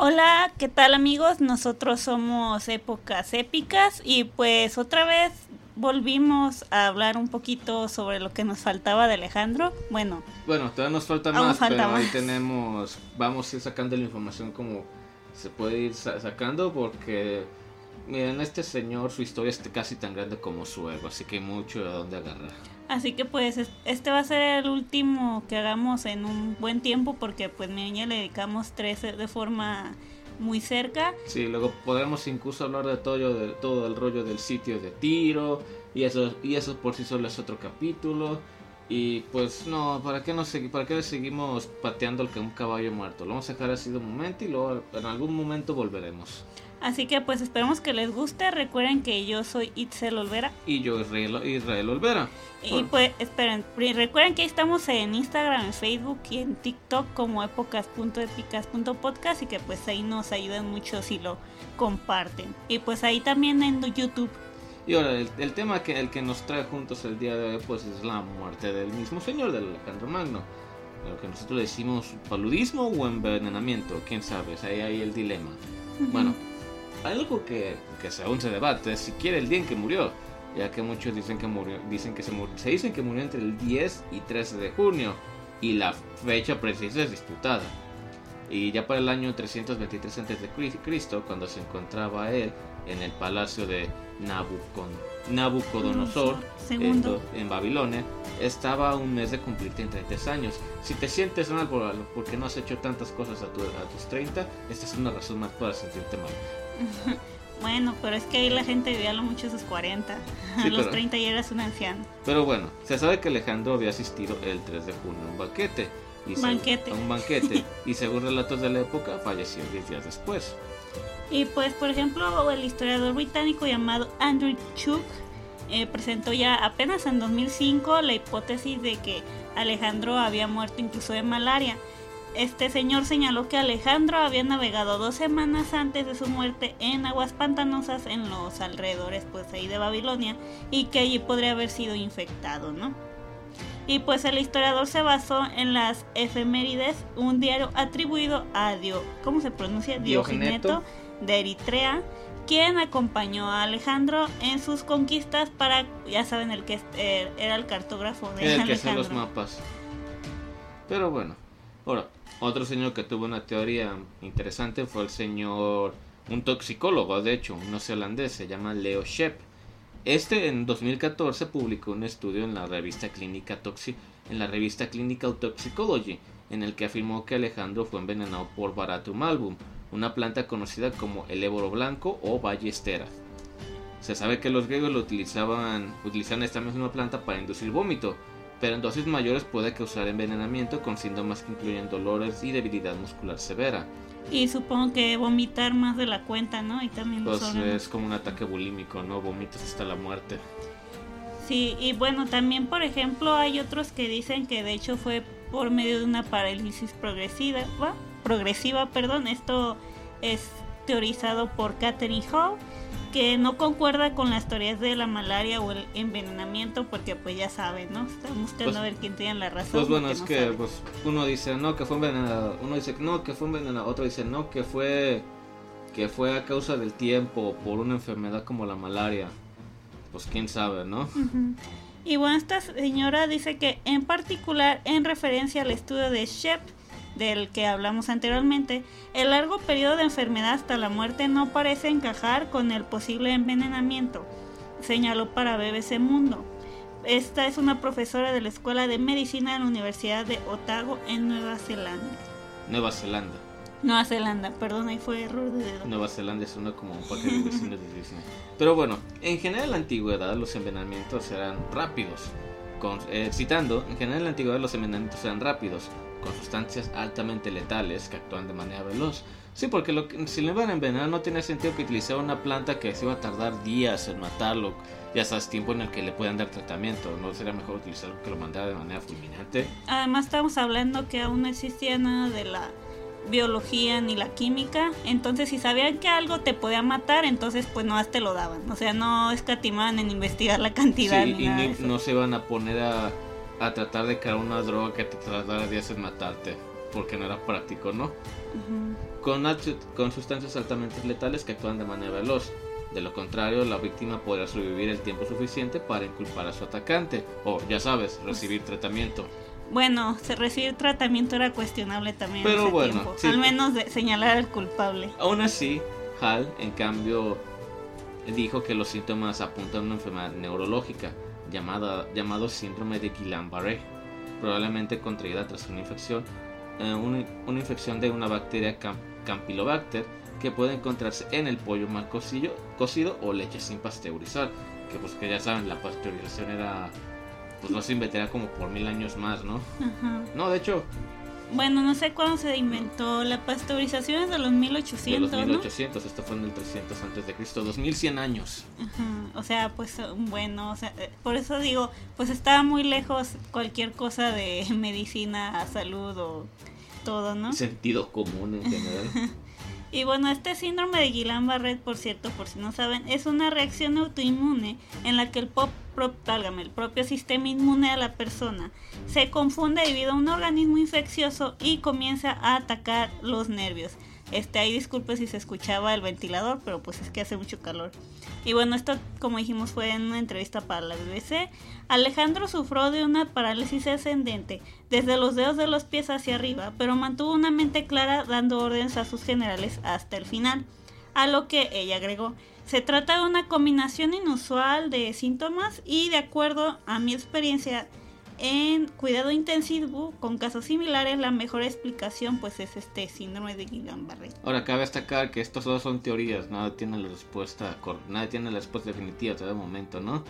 Hola, ¿qué tal amigos? Nosotros somos Épocas Épicas y pues otra vez volvimos a hablar un poquito sobre lo que nos faltaba de Alejandro. Bueno, Bueno, todavía nos falta más, falta pero ahí más. tenemos, vamos a ir sacando la información como se puede ir sa- sacando porque miren, este señor su historia es casi tan grande como su ego, así que hay mucho de dónde agarrar. así que pues es- este va a ser el último que hagamos en un buen tiempo porque pues miren, ya le dedicamos tres de forma muy cerca. Sí, luego podremos incluso hablar de todo, de todo el rollo del sitio de tiro y eso y eso por sí solo es otro capítulo. Y pues no, ¿para qué, nos ¿para qué le seguimos pateando el que un caballo muerto? Lo vamos a dejar así de un momento y luego en algún momento volveremos. Así que pues esperemos que les guste. Recuerden que yo soy Itzel Olvera. Y yo Israel, Israel Olvera. Y pues esperen, recuerden que ahí estamos en Instagram, en Facebook y en TikTok como épocas.épicas.podcast y que pues ahí nos ayudan mucho si lo comparten. Y pues ahí también en YouTube. Y ahora, el, el tema que el que nos trae juntos el día de hoy, pues es la muerte del mismo señor, del Alejandro Magno. Lo que nosotros decimos paludismo o envenenamiento, quién sabe, ahí hay el dilema. Bueno, algo que, que aún se debate, siquiera el día en que murió, ya que muchos dicen que murió, dicen que se murió, se dicen que murió entre el 10 y 13 de junio, y la fecha precisa es disputada. Y ya para el año 323 a.C., cuando se encontraba él en el palacio de Nabucon- Nabucodonosor Segundo. en, en Babilonia, estaba a un mes de cumplir 33 años. Si te sientes mal por, porque no has hecho tantas cosas a, tu- a tus 30, esta es una razón más para sentirte mal. Bueno, pero es que ahí la gente vivía a lo mucho a sus 40. A Sí, los pero- 30 ya eras un anciano. Pero bueno, se sabe que Alejandro había asistido el 3 de junio a un banquete. Y se- Banquete. a un banquete. y según relatos de la época, falleció 10 días después. Y pues, por ejemplo, el historiador británico llamado Andrew Chuck eh, presentó ya apenas en 2005 la hipótesis de que Alejandro había muerto incluso de malaria. Este señor señaló que Alejandro había navegado dos semanas antes de su muerte en aguas pantanosas en los alrededores pues ahí de Babilonia y que allí podría haber sido infectado, ¿no? Y pues el historiador se basó en las efemérides, un diario atribuido a Dio, ¿cómo se pronuncia? Diogeneto. De Eritrea, quien acompañó a Alejandro en sus conquistas para, ya saben, el que eh, era el cartógrafo de el que hacía Alejandro. los mapas. Pero bueno, ahora, otro señor que tuvo una teoría interesante fue el señor, un toxicólogo, de hecho, un neozelandés, se llama Leo Shep. Este en 2014 publicó un estudio en la revista clínica Toxi, en la revista Clinical Toxicology, en el que afirmó que Alejandro fue envenenado por Baratum album, una planta conocida como el éboro blanco o ballestera. Se sabe que los griegos lo utilizaban, utilizaban esta misma planta para inducir vómito, pero en dosis mayores puede causar envenenamiento con síntomas que incluyen dolores y debilidad muscular severa. Y supongo que vomitar más de la cuenta, ¿no? Y también Pues es como un ataque bulímico, ¿no? Vomitas hasta la muerte. Sí, y bueno, también por ejemplo hay otros que dicen que de hecho fue por medio de una parálisis progresiva, ¿va? progresiva, perdón, esto es teorizado por Catherine Hall, que no concuerda con las teorías de la malaria o el envenenamiento, porque pues ya saben, ¿no? Están buscando Pues- a ver quién tiene la razón. Pues bueno, es no que pues, uno dice no que fue envenenado, uno dice no que fue envenenado, otro dice no que fue que fue a causa del tiempo por una enfermedad como la malaria. Pues quién sabe, ¿no? Y bueno, esta señora dice que en particular en referencia al estudio de Shep, del que hablamos anteriormente, el largo periodo de enfermedad hasta la muerte no parece encajar con el posible envenenamiento, señaló para BBC Mundo. Esta es una profesora de la Escuela de Medicina de la Universidad de Otago en Nueva Zelanda. Nueva Zelanda. Nueva Zelanda, perdón, ahí fue error de dedo. Nueva Zelanda es uno como un parque de vecinos de Disney. Pero bueno, en general en la antigüedad los envenenamientos eran rápidos. Con, eh, citando, en general en la antigüedad los envenenamientos eran rápidos, con sustancias altamente letales que actúan de manera veloz. Sí, porque lo que- si le iban a envenenar no tiene sentido que utilizara una planta que se iba a tardar días en matarlo, ya sabes, tiempo en el que le puedan dar tratamiento. ¿No sería mejor utilizar algo que lo mandara de manera fulminante? Además estamos hablando que aún no existía nada de la biología ni la química, entonces si sabían que algo te podía matar, entonces pues no te lo daban, o sea, no escatimaban en investigar la cantidad Sí, ni y nada ni- de eso. no se van a poner a, a tratar de crear una droga que te tardara días en matarte, porque no era práctico, ¿no? Con, con sustancias altamente letales que actúan de manera veloz. De lo contrario, la víctima podrá sobrevivir el tiempo suficiente para inculpar a su atacante, o ya sabes, recibir tratamiento. Bueno, se recibir tratamiento era cuestionable también en Pero ese bueno, tiempo, sí. al menos de señalar al culpable. Aún así, Hall, en cambio, dijo que los síntomas apuntan a una enfermedad neurológica llamada, llamado síndrome de Guillain-Barré, probablemente contraída tras una infección, eh, una, una infección de una bacteria Cam- Campylobacter que puede encontrarse en el pollo mal cocido, cocido o leche sin pasteurizar, que pues que ya saben, la pasteurización era, pues no se inventaría como por mil años más, ¿no? Ajá. No, de hecho, Bueno, no sé cuándo se inventó la pasteurización es de los de 1800, los ¿no? 1800, esto fue en el 300 antes de Cristo, 2100 años. Ajá, O sea, pues bueno, o sea, eh, por eso digo, pues estaba muy lejos cualquier cosa de medicina, salud o todo, ¿no? sentido común en general. Y bueno, este síndrome de Guillain-Barré, por cierto, por si no saben, es una reacción autoinmune en la que el, pop, pro- el propio sistema inmune de la persona se confunde debido a un organismo infeccioso y comienza a atacar los nervios. Este, ahí disculpe si se escuchaba el ventilador, pero pues es que hace mucho calor. Y bueno, esto como dijimos fue en una entrevista para la BBC. Alejandro sufrió de una parálisis ascendente desde los dedos de los pies hacia arriba, pero mantuvo una mente clara dando órdenes a sus generales hasta el final. A lo que ella agregó, se trata de una combinación inusual de síntomas y de acuerdo a mi experiencia en cuidado intensivo con casos similares, la mejor explicación pues es este síndrome de Guillain-Barré. Ahora cabe destacar que estos todos son teorías, nada tiene la respuesta, nada tiene la respuesta definitiva hasta el momento, ¿no?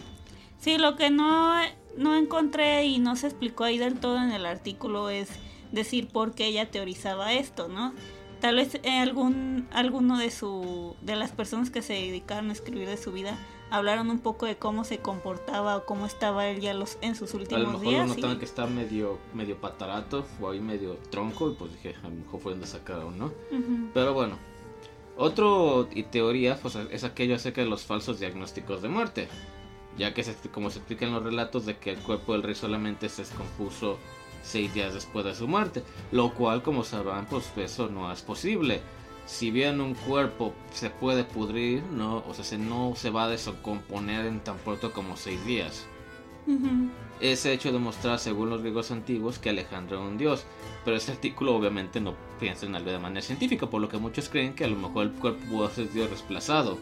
Sí, lo que no, no encontré y no se explicó ahí del todo en el artículo es decir por qué ella teorizaba esto, ¿no? Tal vez eh, algún alguno de su de las personas que se dedicaron a escribir de su vida hablaron un poco de cómo se comportaba o cómo estaba él ya los en sus A lo últimos mejor días. lo y- notaban que está medio, medio patarato o ahí medio tronco y pues dije, a lo mejor fue donde sacaron, ¿no? Ujú. Pero bueno, otro y teoría pues, es aquello acerca de los falsos diagnósticos de muerte, ya que se- como se explica en los relatos de que el cuerpo del rey solamente se descompuso seis días después de su muerte, lo cual como sabrán pues eso no es posible. Si bien un cuerpo se puede pudrir, no, o sea, se, no se va a descomponer en tan pronto como seis días. Ese hecho demostrar, según los griegos antiguos, que Alejandro era un dios. Pero este artículo obviamente no piensa en algo de manera científica, por lo que muchos creen que a lo mejor el cuerpo pudo ser dios desplazado.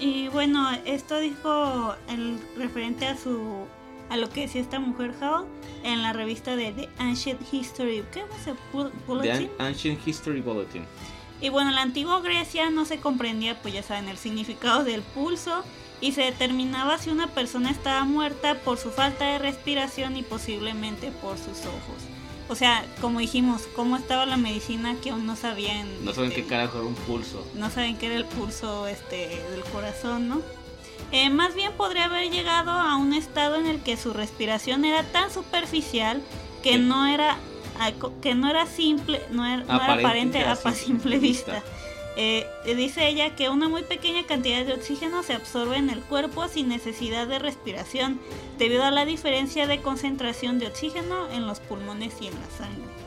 Y bueno, esto dijo el referente a su a lo que decía esta mujer Hall en la revista de The Ancient History, ¿qué? Bull- The Bulletin? An- Ancient History Bulletin. Y bueno, en la antigua Grecia no se comprendía, pues ya saben, el significado del pulso y se determinaba si una persona estaba muerta por su falta de respiración y posiblemente por sus ojos. O sea, como dijimos, cómo estaba la medicina que aún no sabían. No saben este, qué carajo era un pulso. no saben qué era el pulso este del corazón, ¿no? Eh, más bien podría haber llegado a un estado en el que su respiración era tan superficial que no era que no era simple, no era, no era Aparente aparente a simple simple vista. vista. Eh, eh, dice ella que una muy pequeña cantidad de oxígeno se absorbe en el cuerpo sin necesidad de respiración, debido a la diferencia de concentración de oxígeno en los pulmones y en la sangre.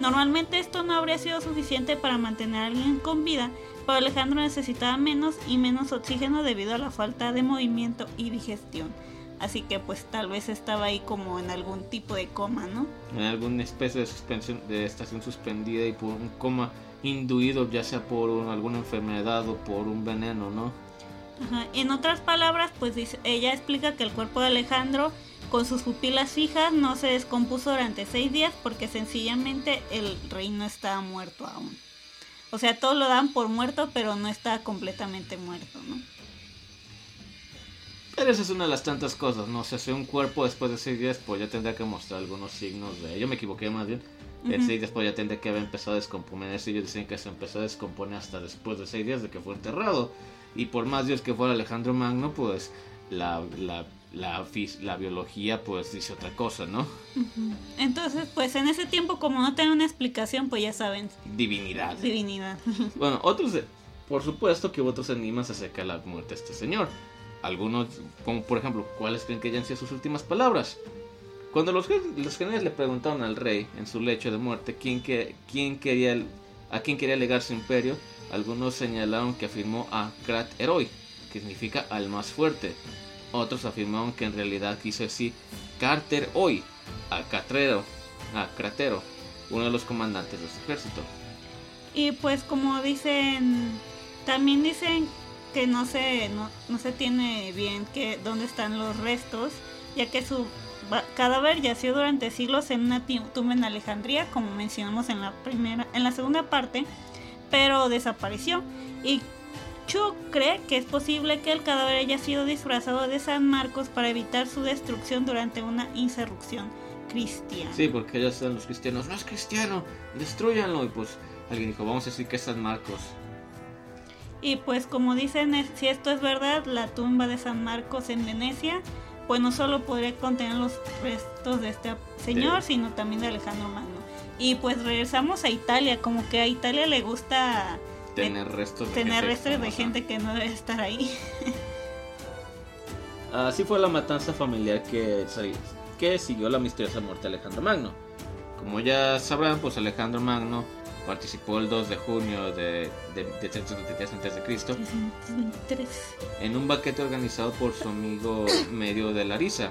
Normalmente esto no habría sido suficiente para mantener a alguien con vida, pero Alejandro necesitaba menos y menos oxígeno debido a la falta de movimiento y digestión. Así que pues tal vez estaba ahí como en algún tipo de coma, ¿no? En alguna especie de suspensión de estación suspendida y por un coma induido, ya sea por un- alguna enfermedad o por un veneno, ¿no? Ajá. En otras palabras, pues dice- ella explica que el cuerpo de Alejandro con sus pupilas fijas no se descompuso durante seis días porque sencillamente el rey no estaba muerto aún. O sea, todos lo dan por muerto, pero no está completamente muerto, ¿no? Pero esa es una de las tantas cosas, ¿no? O sea, si un cuerpo después de seis días, pues ya tendrá que mostrar algunos signos de... Yo me equivoqué más bien. El seis después ya tendría que haber empezado a descomponerse. Ellos dicen que se empezó a descomponer hasta después de seis días de que fue enterrado. Y por más Dios que fuera Alejandro Magno, pues la, la, la, la biología pues dice otra cosa, ¿no? Entonces, pues en ese tiempo, como no tiene una explicación, pues ya saben. Divinidad. Divinidad. Bueno, otros, por supuesto que hubo otros enigmas acerca de la muerte de este señor. Algunos, como por ejemplo, ¿cuáles creen que hayan sido sus últimas palabras? Cuando los, los generales le preguntaron al rey en su lecho de muerte quién, que, quién quería, a quién quería legar su imperio, algunos señalaron que afirmó a Krat Heroi, que significa al más fuerte. Otros afirmaron que en realidad quiso decir Carter Hoy, a Catrero, a Cratero, uno de los comandantes de su ejército. Y pues como dicen, también dicen que no se, no, no se tiene bien que dónde están los restos, ya que su cadáver yació durante siglos en una tumba en Alejandría, como mencionamos en la primera, en la segunda parte, pero desapareció. Y Chu cree que es posible que el cadáver haya sido disfrazado de San Marcos para evitar su destrucción durante una insurrección cristiana. Sí, porque ellos son los cristianos, no es cristiano, destruyanlo. Y pues alguien dijo, vamos a decir que es San Marcos. Y pues como dicen, si esto es verdad, la tumba de San Marcos en Venecia, pues no solo podría contener los restos de este señor, sino también de Alejandro Magno. Y pues regresamos a Italia, como que a Italia le gusta tener restos de tener gente restos de gente que no debe estar ahí. Así fue la matanza familiar que, que siguió la misteriosa muerte de Alejandro Magno. Como ya sabrán, pues Alejandro Magno participó el 2 de junio de, de, de 323 a.C. en un banquete organizado por su amigo medio de Larisa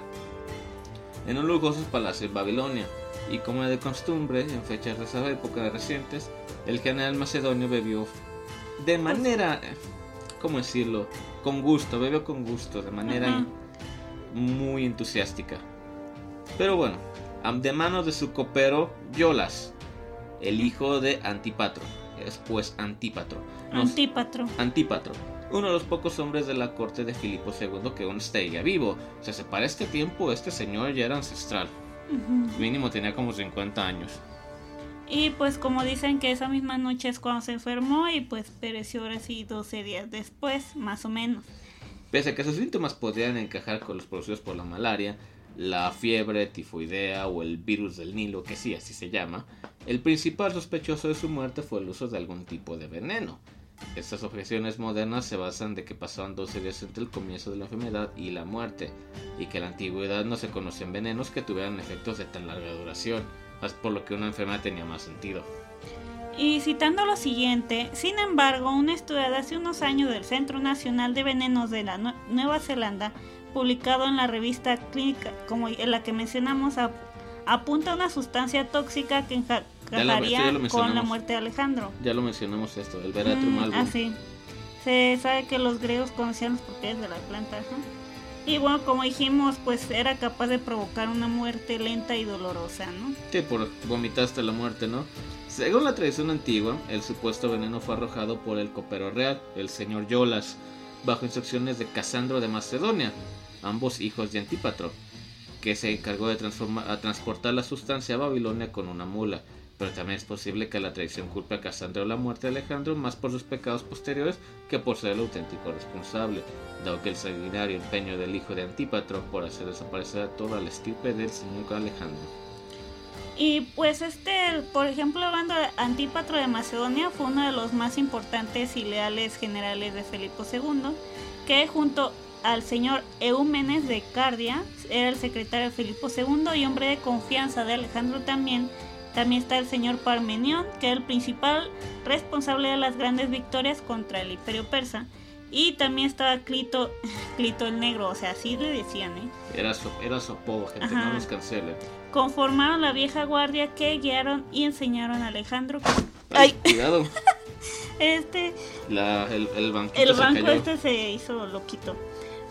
en un lujoso palacio en Babilonia. Y como de costumbre, en fechas de esa época recientes, el general macedonio bebió de manera, ¿cómo decirlo? Con gusto, bebió con gusto, de manera muy entusiástica. Pero bueno, de manos de su copero Yolas, el hijo de Antipatro, es pues Antípatro. Antípatro. Antípatro, uno de los pocos hombres de la corte de Filipo II que aún está vivo. O sea, para este tiempo este señor ya era ancestral. Mínimo tenía como 50 años. Y pues como dicen que esa misma noche es cuando se enfermó y pues pereció ahora sí 12 días después, más o menos. Pese a que sus síntomas podrían encajar con los producidos por la malaria, la fiebre tifoidea o el virus del Nilo, que sí, así se llama, el principal sospechoso de su muerte fue el uso de algún tipo de veneno. Estas objeciones modernas se basan de que pasaban 12 días entre el comienzo de la enfermedad y la muerte, y que en la antigüedad no se conocían venenos que tuvieran efectos de tan larga duración por lo que una enfermedad tenía más sentido. Y citando lo siguiente, sin embargo, un estudio de hace unos años del Centro Nacional de Venenos de la Nueva Zelanda, publicado en la revista clínica, como en la que mencionamos, apunta a una sustancia tóxica que encajaría con la muerte de Alejandro. Ya lo mencionamos esto, el Veratrum mm, Ah, sí. Se sabe que los griegos conocían los propiedades de la planta. Y bueno, como dijimos, pues era capaz de provocar una muerte lenta y dolorosa, ¿no? Sí, por vomitaste la muerte, ¿no? Según la tradición antigua, el supuesto veneno fue arrojado por el copero real, el señor Yolas, bajo instrucciones de Casandro de Macedonia, ambos hijos de Antípatro, que se encargó de transportar la sustancia a Babilonia con una mula pero también es posible que la tradición culpe a Casandro la muerte de Alejandro más por sus pecados posteriores que por ser el auténtico responsable, dado que el sanguinario empeño del hijo de Antípatro por hacer desaparecer a toda la estirpe del señor Alejandro. Y pues este, por ejemplo, hablando de Antípatro de Macedonia, fue uno de los más importantes y leales generales de Felipe II, que junto al señor Eúmenes de Cardia, era el secretario de Felipe II y hombre de confianza de Alejandro también, también está el señor Parmenión, que era el principal responsable de las grandes victorias contra el imperio persa. Y también estaba Clito, Clito el Negro, o sea, así le decían, ¿eh? Era su, era su apodo, gente, no nos cancelen. Conformaron la vieja guardia que guiaron y enseñaron a Alejandro. ¡Ay! Cuidado. este. La, el, el El banco este se hizo loquito.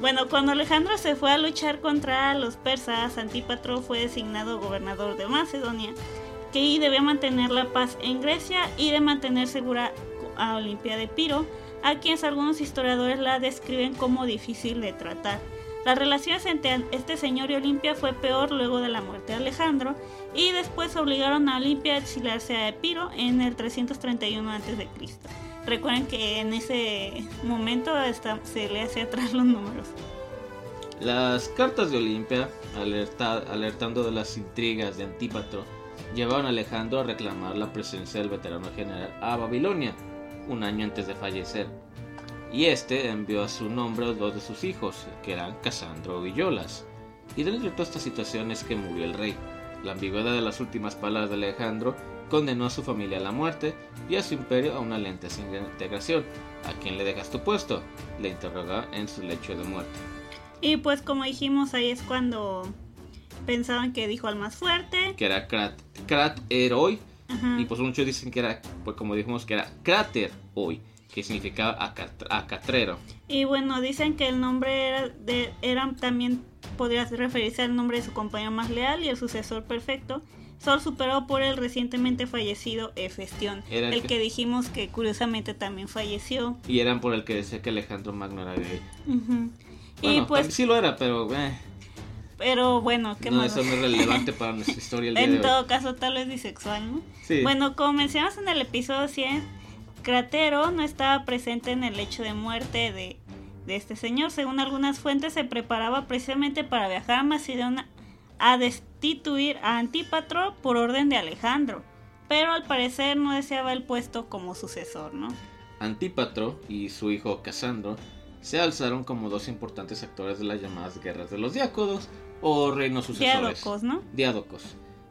Bueno, cuando Alejandro se fue a luchar contra los persas, Antípatro fue designado gobernador de Macedonia que debía mantener la paz en Grecia y de mantener segura a Olimpia de Piro, a quienes algunos historiadores la describen como difícil de tratar. Las relaciones entre este señor y Olimpia fue peor luego de la muerte de Alejandro y después obligaron a Olimpia a exiliarse a Epiro en el 331 a.C. Recuerden que en ese momento se le hace atrás los números. Las cartas de Olimpia, alertando de las intrigas de Antípatro, llevaron a Alejandro a reclamar la presencia del veterano general a Babilonia, un año antes de fallecer y este envió a su nombre a dos de sus hijos, que eran Casandro y Yolas. Y dentro de toda esta situación es que murió el rey. La ambigüedad de las últimas palabras de Alejandro condenó a su familia a la muerte y a su imperio a una lenta integración. ¿A quién le dejas tu puesto? Le interroga en su lecho de muerte. Y pues como dijimos, ahí es cuando pensaban que dijo al más fuerte. Que era Krat, Krat Heroi. Y pues muchos dicen que era, pues como dijimos, que era Cráter hoy que significaba acatrero. Y bueno, dicen que el nombre era, de, era también podría referirse al nombre de su compañero más leal y el sucesor perfecto, solo superado por el recientemente fallecido Efestión, el, el que... dijimos que curiosamente también falleció. Y eran por el que decía que Alejandro Magno era gay. y pues sí lo era, pero... Eh. Pero bueno, qué No, eso no es relevante para nuestra historia. en todo caso, tal vez bisexual, ¿no? Sí. Bueno, como mencionamos en el episodio 100, Cratero no estaba presente en el hecho de muerte de, este señor. Según algunas fuentes, se preparaba precisamente para viajar a Macedonia a destituir a Antípatro por orden de Alejandro, pero al parecer no deseaba el puesto como sucesor, ¿no? Antípatro y su hijo Casandro se alzaron como dos importantes actores de las llamadas guerras de los diácodos o reinos sucesores. Diádocos, ¿no? Diádocos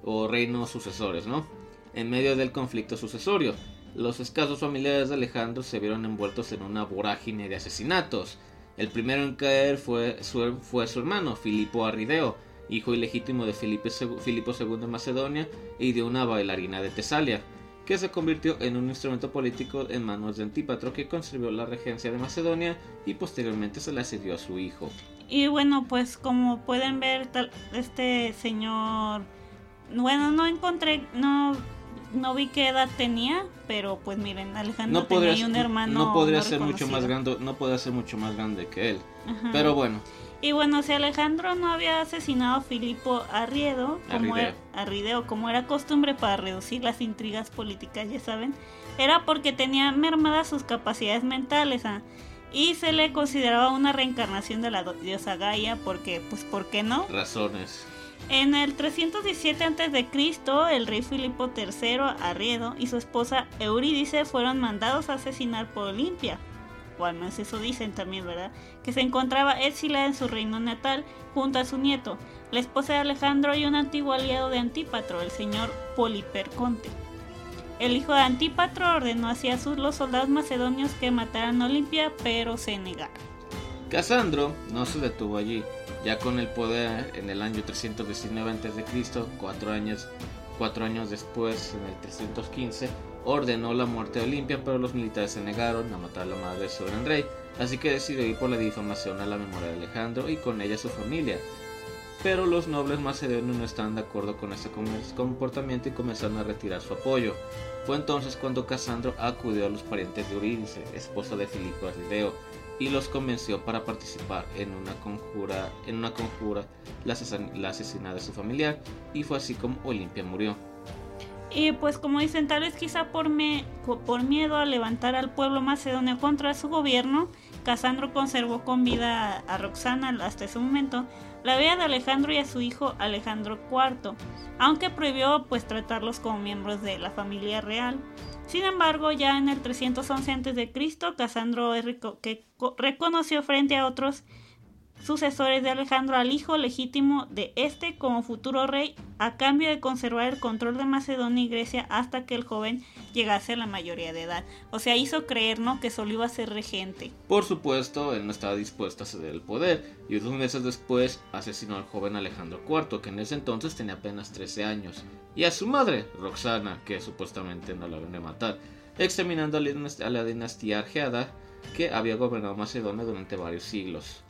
o reinos sucesores, ¿no? En medio del conflicto sucesorio los escasos familiares de Alejandro se vieron envueltos en una vorágine de asesinatos. El primero en caer fue su, fue su hermano, Filipo Arrideo, hijo ilegítimo de Filipo II de Macedonia y de una bailarina de Tesalia, que se convirtió en un instrumento político en manos de Antípatro que conservó la regencia de Macedonia y posteriormente se la cedió a su hijo. Y bueno, pues como pueden ver, este señor, bueno, no encontré, no no vi qué edad tenía, pero pues miren, Alejandro no tenía un hermano. No podría ser mucho más grande, no podría ser mucho más grande que él. Pero bueno. Y bueno, si Alejandro no había asesinado a Filipo Arriedo, como Era, Arrideo, como era costumbre para reducir las intrigas políticas, ya saben, era porque tenía mermadas sus capacidades mentales ¿ah? Y se le consideraba una reencarnación de la diosa Gaia, porque, pues, ¿por qué no? Razones. En el 317 a.C., el rey Filipo III Arriedo y su esposa Eurídice fueron mandados a asesinar por Olimpia. Bueno, es eso dicen también, ¿verdad? Que se encontraba exilada en su reino natal junto a su nieto, la esposa de Alejandro y un antiguo aliado de Antípatro, el señor Poliperconte. El hijo de Antípatro ordenó hacia sus los soldados macedonios que mataran a Olimpia, pero se negaron. Casandro no se detuvo allí ya con el poder en el año 319 a.C., cuatro años, cuatro años después, en el 315, ordenó la muerte de Olimpia, pero los militares se negaron a matar a la madre de su gran rey, así que decidió ir por la difamación a la memoria de Alejandro y con ella su familia. Pero los nobles macedonios no estaban de acuerdo con este comportamiento y comenzaron a retirar su apoyo. Fue entonces cuando Casandro acudió a los parientes de Eurídice, esposa de Filipo Arrideo, y los convenció para participar en una conjura, en una conjura la, asesina de su familiar y fue así como Olimpia murió. Y pues como dicen, tal vez quizá por, me, por miedo a levantar al pueblo macedonio contra su gobierno, Casandro conservó con vida a Roxana hasta ese momento la vida de Alejandro y a su hijo Alejandro IV, aunque prohibió pues tratarlos como miembros de la familia real. Sin embargo, ya en el 311 a.C., Casandro que reconoció frente a otros sucesores de Alejandro al hijo legítimo de este como futuro rey a cambio de conservar el control de Macedonia y Grecia hasta que el joven llegase a la mayoría de edad. O sea, hizo creer que solo iba a ser regente. Por supuesto, él no estaba dispuesto a ceder el poder y dos meses después asesinó al joven Alejandro IV, que en ese entonces tenía apenas 13 años, y a su madre, Roxana, que supuestamente no la venía a matar, exterminando a la dinastía argeada que había gobernado Macedonia durante varios siglos.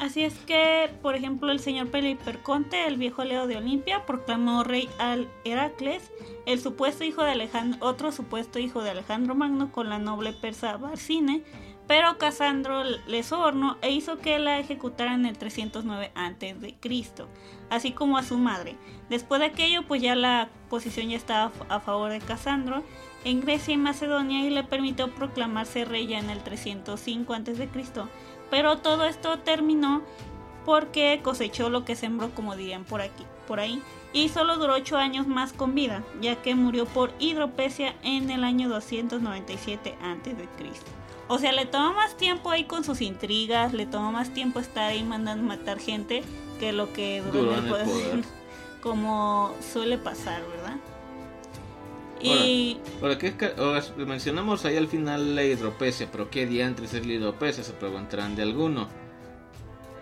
Así es que, por ejemplo, el señor Peliperconte, el viejo Leo de Olimpia, proclamó rey al Heracles, el supuesto hijo de Alejandro, otro supuesto hijo de Alejandro Magno con la noble persa Barcine, pero Casandro le sobornó e hizo que la ejecutaran en el 309 a.C., así como a su madre. Después de aquello, pues ya la posición ya estaba a favor de Casandro en Grecia y Macedonia y le permitió proclamarse rey ya en el 305 a.C. Pero todo esto terminó porque cosechó lo que sembró, como dirían por aquí, por ahí, y solo duró ocho años más con vida, ya que murió por hidropesia en el año 297 a.C. O sea, le tomó más tiempo ahí con sus intrigas, le tomó más tiempo estar ahí mandando matar gente que lo que duró, en el poder, como suele pasar, ¿verdad? Y... Ahora, mencionamos ahí al final la hidropesia, pero ¿qué diantres es la hidropesia? Se preguntarán de alguno.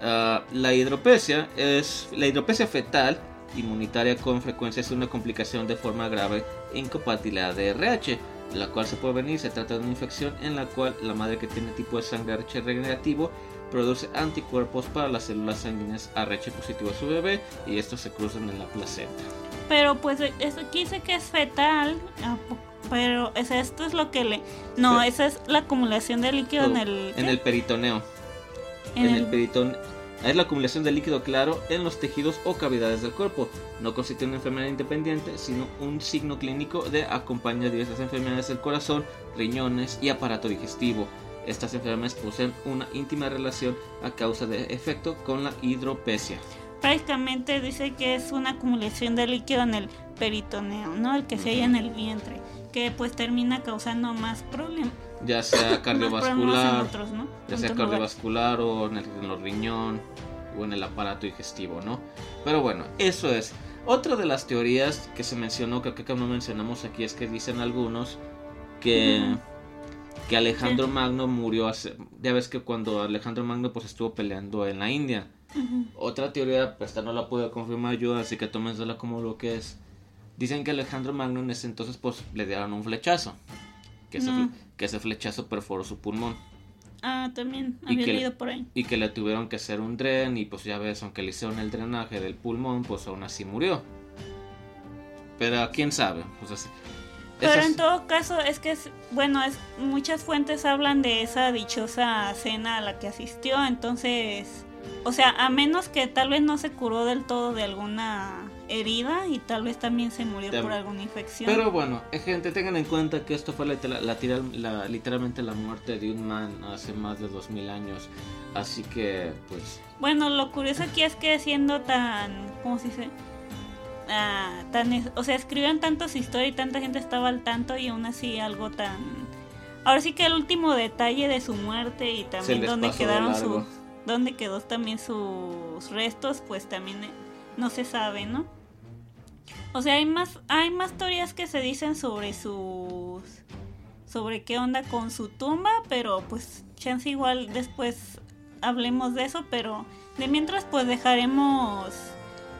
Ah, la hidropesia es la hidropesia fetal inmunitaria con frecuencia es una complicación de forma grave e incompatibilidad de RH, la cual se puede venir. Se trata de una infección en la cual la madre que tiene tipo de sangre RH regenerativo produce anticuerpos para las células sanguíneas RH positivo a su bebé y estos se cruzan en la placenta. Pero pues eso aquí dice que es fetal, ah, pero esto es lo que le... No, esa es la acumulación de líquido en el... En el peritoneo. En, el, peritoneo. Es la acumulación de líquido claro en los tejidos o cavidades del cuerpo. No constituye una enfermedad independiente, sino un signo clínico de acompañar a diversas enfermedades del corazón, riñones y aparato digestivo. Estas enfermedades poseen una íntima relación a causa de efecto con la hidropesia prácticamente dice que es una acumulación de líquido en el peritoneo, ¿no? El que se halla en el vientre, que pues termina causando más problemas. Ya sea cardiovascular, ya sea cardiovascular o en, el, los riñón o en el aparato digestivo, ¿no? Pero bueno, eso es. Otra de las teorías que se mencionó, que que no mencionamos aquí, es que dicen algunos que, que Alejandro Magno murió hace... Ya ves que cuando Alejandro Magno pues estuvo peleando en la India, otra teoría, pues esta no la puedo confirmar yo, así que tómensela como lo que es. Dicen que Alejandro Magno en ese entonces pues le dieron un flechazo. Que, ese, que ese flechazo perforó su pulmón. Ah, también había leído por ahí. Y que le tuvieron que hacer un dren y pues ya ves, aunque le hicieron el drenaje del pulmón, pues aún así murió. Pero quién sabe. Pues Pero en todo caso es que, es, bueno, es, muchas fuentes hablan de esa dichosa cena a la que asistió, entonces o sea, a menos que tal vez no se curó del todo de alguna herida y tal vez también se murió por alguna infección. Pero bueno, eh, gente, tengan en cuenta que esto fue la, la, literalmente la muerte de un man hace más de dos mil años. Así que, pues... Bueno, lo curioso aquí es que siendo tan... ¿Cómo se dice? Ah, tan, o sea, escribían tantas historias y tanta gente estaba al tanto y aún así algo tan... Ahora sí que el último detalle de su muerte y también donde quedaron sus dónde quedó también sus restos, pues también eh, no se sabe, ¿no? O sea, hay más, hay más teorías que se dicen sobre sus. sobre qué onda con su tumba, pero pues chance igual después hablemos de eso, pero de mientras pues dejaremos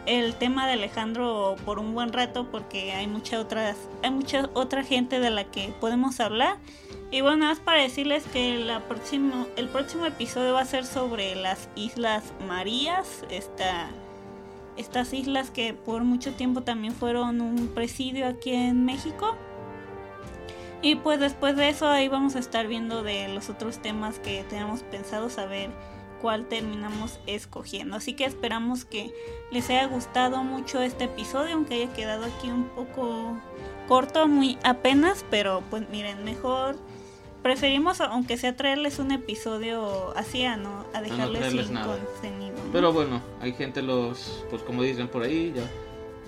el tema de Alejandro por un buen rato porque hay mucha otras hay mucha otra gente de la que podemos hablar y bueno, más para decirles que la próximo, el próximo episodio va a ser sobre las Islas Marías, esta, estas islas que por mucho tiempo también fueron un presidio aquí en México. Y pues después de eso ahí vamos a estar viendo de los otros temas que tenemos pensado saber cuál terminamos escogiendo. Así que esperamos que les haya gustado mucho este episodio, aunque haya quedado aquí un poco corto, muy apenas, pero pues miren, mejor preferimos, aunque sea traerles un episodio así, a no a dejarles sin contenido. Pero bueno, hay gente los, pues como dicen por ahí, ya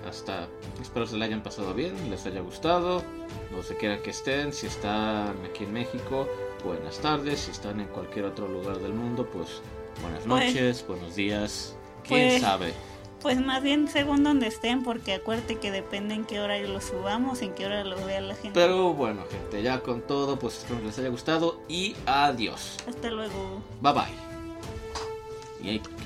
hasta espero se le hayan pasado bien, les haya gustado, no se quiera que estén, si están aquí en México, buenas tardes, si están en cualquier otro lugar del mundo, pues buenas pues, noches, buenos días, quién pues, sabe. Pues más bien según donde estén, porque acuérdate que depende en qué hora lo subamos, en qué hora lo vea la gente. Pero bueno, gente, ya con todo, pues espero que les haya gustado y adiós. Hasta luego. Bye bye. Y